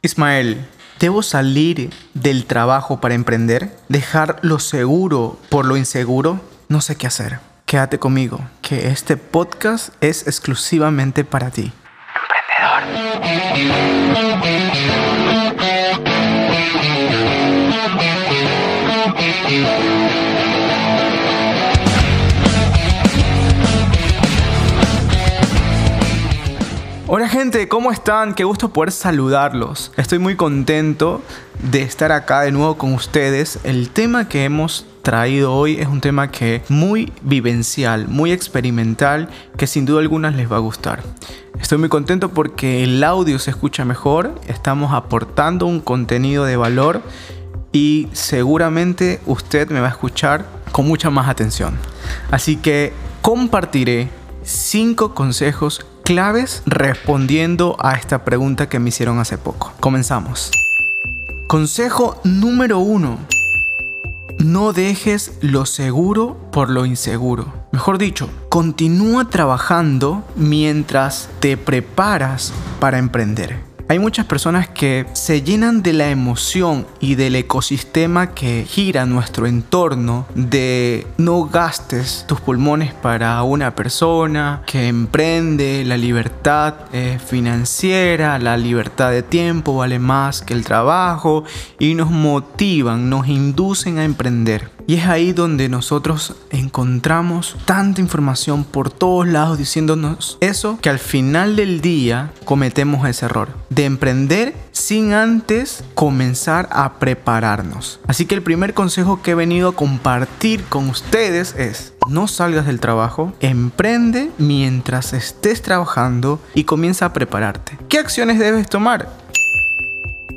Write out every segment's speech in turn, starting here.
Ismael, ¿debo salir del trabajo para emprender? ¿Dejar lo seguro por lo inseguro? No sé qué hacer. Quédate conmigo, que este podcast es exclusivamente para ti. Hola gente, ¿cómo están? Qué gusto poder saludarlos. Estoy muy contento de estar acá de nuevo con ustedes. El tema que hemos traído hoy es un tema que muy vivencial, muy experimental, que sin duda alguna les va a gustar. Estoy muy contento porque el audio se escucha mejor, estamos aportando un contenido de valor y seguramente usted me va a escuchar con mucha más atención. Así que compartiré cinco consejos claves respondiendo a esta pregunta que me hicieron hace poco. Comenzamos. Consejo número uno. No dejes lo seguro por lo inseguro. Mejor dicho, continúa trabajando mientras te preparas para emprender. Hay muchas personas que se llenan de la emoción y del ecosistema que gira nuestro entorno de no gastes tus pulmones para una persona que emprende, la libertad eh, financiera, la libertad de tiempo vale más que el trabajo y nos motivan, nos inducen a emprender. Y es ahí donde nosotros encontramos tanta información por todos lados diciéndonos eso que al final del día cometemos ese error de emprender sin antes comenzar a prepararnos. Así que el primer consejo que he venido a compartir con ustedes es no salgas del trabajo, emprende mientras estés trabajando y comienza a prepararte. ¿Qué acciones debes tomar?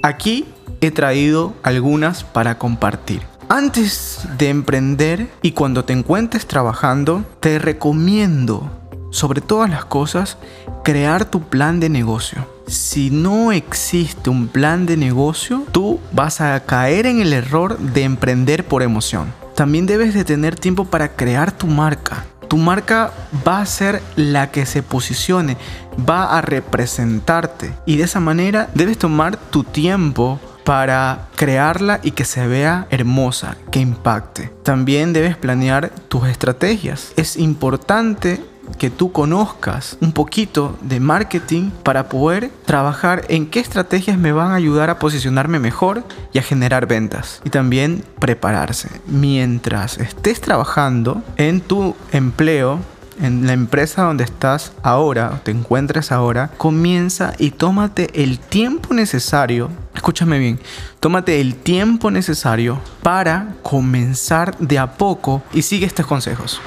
Aquí he traído algunas para compartir. Antes de emprender y cuando te encuentres trabajando, te recomiendo, sobre todas las cosas, crear tu plan de negocio. Si no existe un plan de negocio, tú vas a caer en el error de emprender por emoción. También debes de tener tiempo para crear tu marca. Tu marca va a ser la que se posicione, va a representarte y de esa manera debes tomar tu tiempo para crearla y que se vea hermosa, que impacte. También debes planear tus estrategias. Es importante que tú conozcas un poquito de marketing para poder trabajar en qué estrategias me van a ayudar a posicionarme mejor y a generar ventas. Y también prepararse. Mientras estés trabajando en tu empleo, en la empresa donde estás ahora, te encuentres ahora, comienza y tómate el tiempo necesario, escúchame bien, tómate el tiempo necesario para comenzar de a poco y sigue estos consejos.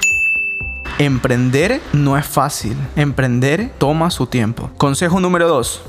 Emprender no es fácil, emprender toma su tiempo. Consejo número 2.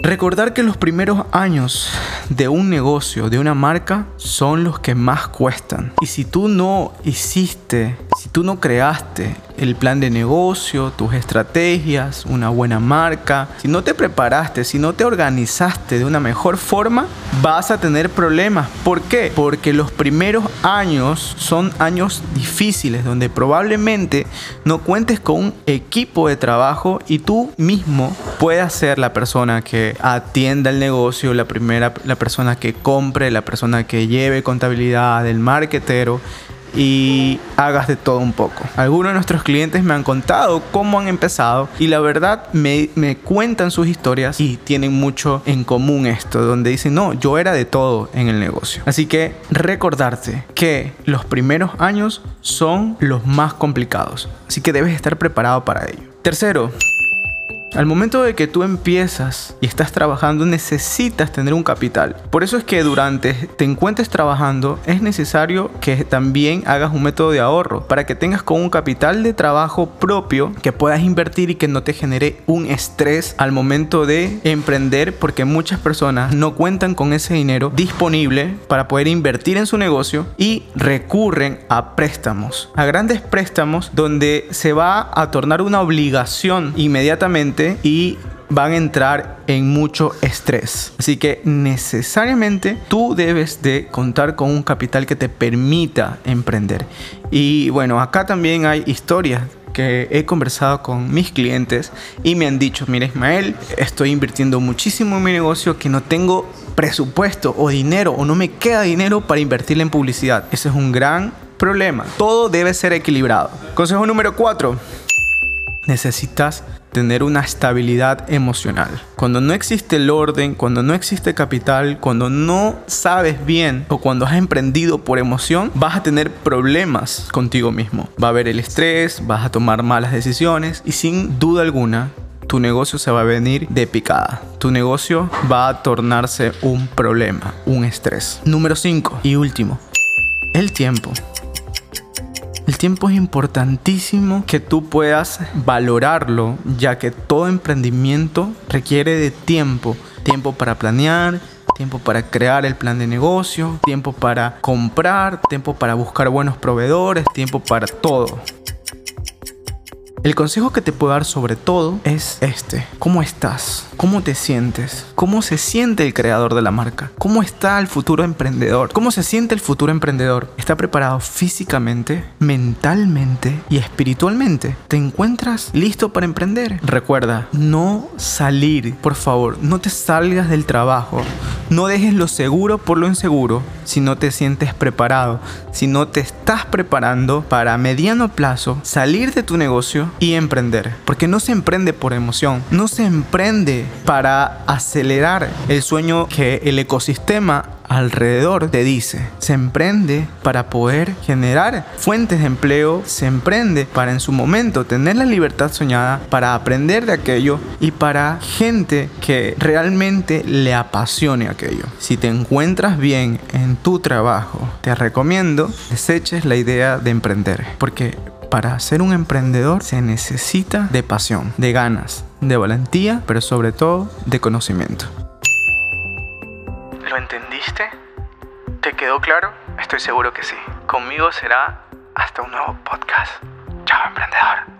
Recordar que los primeros años de un negocio, de una marca, son los que más cuestan. Y si tú no hiciste, si tú no creaste el plan de negocio, tus estrategias, una buena marca, si no te preparaste, si no te organizaste de una mejor forma, vas a tener problemas. ¿Por qué? Porque los primeros años son años difíciles donde probablemente no cuentes con un equipo de trabajo y tú mismo puedas ser la persona que atienda el negocio, la primera, la persona que compre, la persona que lleve contabilidad, el marketero y hagas de todo un poco. Algunos de nuestros clientes me han contado cómo han empezado y la verdad me, cuentan sus historias y tienen mucho en común esto, donde dicen, no, yo era de todo en el negocio. Así que recordarte que los primeros años son los más complicados, así que debes estar preparado para ello. Tercero, al momento de que tú empiezas y estás trabajando necesitas tener un capital. Por eso es que durante te encuentres trabajando es necesario que también hagas un método de ahorro para que tengas con un capital de trabajo propio que puedas invertir y que no te genere un estrés al momento de emprender porque muchas personas no cuentan con ese dinero disponible para poder invertir en su negocio y recurren a préstamos, a grandes préstamos donde se va a tornar una obligación inmediatamente y van a entrar en mucho estrés. Así que necesariamente tú debes de contar con un capital que te permita emprender. Y bueno, acá también hay historias que he conversado con mis clientes y me han dicho, mira Ismael, estoy invirtiendo muchísimo en mi negocio que no tengo presupuesto o dinero o no me queda dinero para invertir en publicidad. Ese es un gran problema. Todo debe ser equilibrado. Consejo número 4. Necesitas tener una estabilidad emocional. Cuando no existe el orden, cuando no existe capital, cuando no sabes bien o cuando has emprendido por emoción, vas a tener problemas contigo mismo. Va a haber el estrés, vas a tomar malas decisiones y sin duda alguna tu negocio se va a venir de picada. Tu negocio va a tornarse un problema, un estrés. Número 5 y último, el tiempo. El tiempo es importantísimo que tú puedas valorarlo, ya que todo emprendimiento requiere de tiempo. Tiempo para planear, tiempo para crear el plan de negocio, tiempo para comprar, tiempo para buscar buenos proveedores, tiempo para todo. El consejo que te puedo dar sobre todo es este. ¿Cómo estás? ¿Cómo te sientes? ¿Cómo se siente el creador de la marca? ¿Cómo está el futuro emprendedor? ¿Cómo se siente el futuro emprendedor? ¿Está preparado físicamente, mentalmente y espiritualmente? ¿Te encuentras listo para emprender? Recuerda, no salir, por favor, no te salgas del trabajo. No dejes lo seguro por lo inseguro si no te sientes preparado, si no te estás preparando para mediano plazo salir de tu negocio y emprender. Porque no se emprende por emoción, no se emprende para acelerar el sueño que el ecosistema alrededor te dice. Se emprende para poder generar fuentes de empleo, se emprende para en su momento tener la libertad soñada, para aprender de aquello y para gente que realmente le apasione aquello. Si te encuentras bien en tu trabajo, te recomiendo deseches la idea de emprender, porque para ser un emprendedor se necesita de pasión, de ganas, de valentía, pero sobre todo de conocimiento. ¿Lo entendiste? ¿Te quedó claro? Estoy seguro que sí. Conmigo será hasta un nuevo podcast. Chao, emprendedor.